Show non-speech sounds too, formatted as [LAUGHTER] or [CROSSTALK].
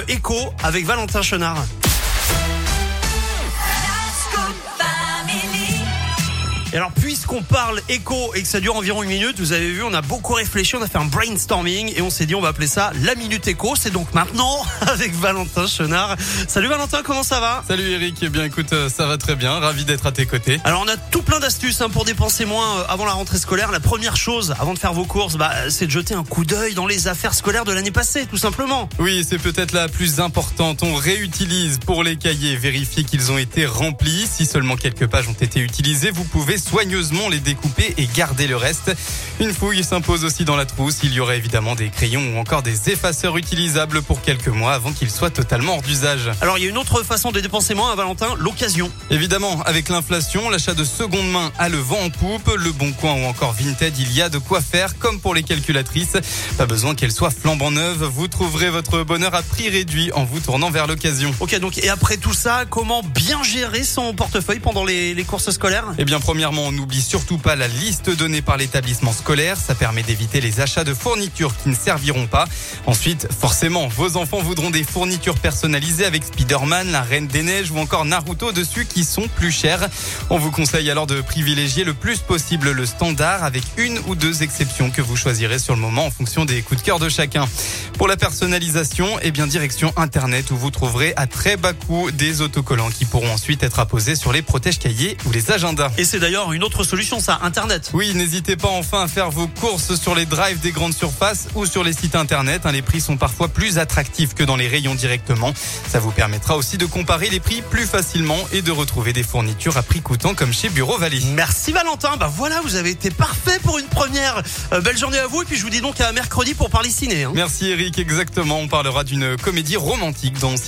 euh, Echo avec Valentin Chenard. Puisqu'on parle écho et que ça dure environ une minute, vous avez vu, on a beaucoup réfléchi, on a fait un brainstorming et on s'est dit, on va appeler ça la minute écho. C'est donc maintenant [LAUGHS] avec Valentin Chenard. Salut Valentin, comment ça va? Salut Eric, eh bien écoute, euh, ça va très bien, ravi d'être à tes côtés. Alors, on a tout plein d'astuces hein, pour dépenser moins euh, avant la rentrée scolaire. La première chose, avant de faire vos courses, bah, c'est de jeter un coup d'œil dans les affaires scolaires de l'année passée, tout simplement. Oui, c'est peut-être la plus importante. On réutilise pour les cahiers, vérifier qu'ils ont été remplis. Si seulement quelques pages ont été utilisées, vous pouvez soigneusement les découper et garder le reste. Une fouille s'impose aussi dans la trousse. Il y aurait évidemment des crayons ou encore des effaceurs utilisables pour quelques mois avant qu'ils soient totalement hors d'usage. Alors, il y a une autre façon de dépenser moins, à Valentin, l'occasion. Évidemment, avec l'inflation, l'achat de seconde main a le vent en poupe. Le Bon Coin ou encore Vinted, il y a de quoi faire, comme pour les calculatrices. Pas besoin qu'elles soient flambant neuves. Vous trouverez votre bonheur à prix réduit en vous tournant vers l'occasion. Ok, donc, et après tout ça, comment bien gérer son portefeuille pendant les, les courses scolaires? Eh bien, premièrement, on n'oublie surtout pas la liste donnée par l'établissement scolaire. Ça permet d'éviter les achats de fournitures qui ne serviront pas. Ensuite, forcément, vos enfants voudront des fournitures personnalisées avec Spider-Man, la Reine des Neiges ou encore Naruto dessus qui sont plus chères. On vous conseille alors de privilégier le plus possible le standard avec une ou deux exceptions que vous choisirez sur le moment en fonction des coups de cœur de chacun. Pour la personnalisation, eh bien, direction Internet où vous trouverez à très bas coût des autocollants qui pourront ensuite être apposés sur les protèges cahiers ou les agendas. Et c'est d'ailleurs une autre solution, ça, Internet. Oui, n'hésitez pas enfin à faire vos courses sur les drives des grandes surfaces ou sur les sites internet. hein. Les prix sont parfois plus attractifs que dans les rayons directement. Ça vous permettra aussi de comparer les prix plus facilement et de retrouver des fournitures à prix coûtant comme chez Bureau Vallée. Merci Valentin. Bah voilà, vous avez été parfait pour une première. Euh, belle journée à vous. Et puis je vous dis donc à mercredi pour parler ciné. hein. Merci Eric, exactement. On parlera d'une comédie romantique dans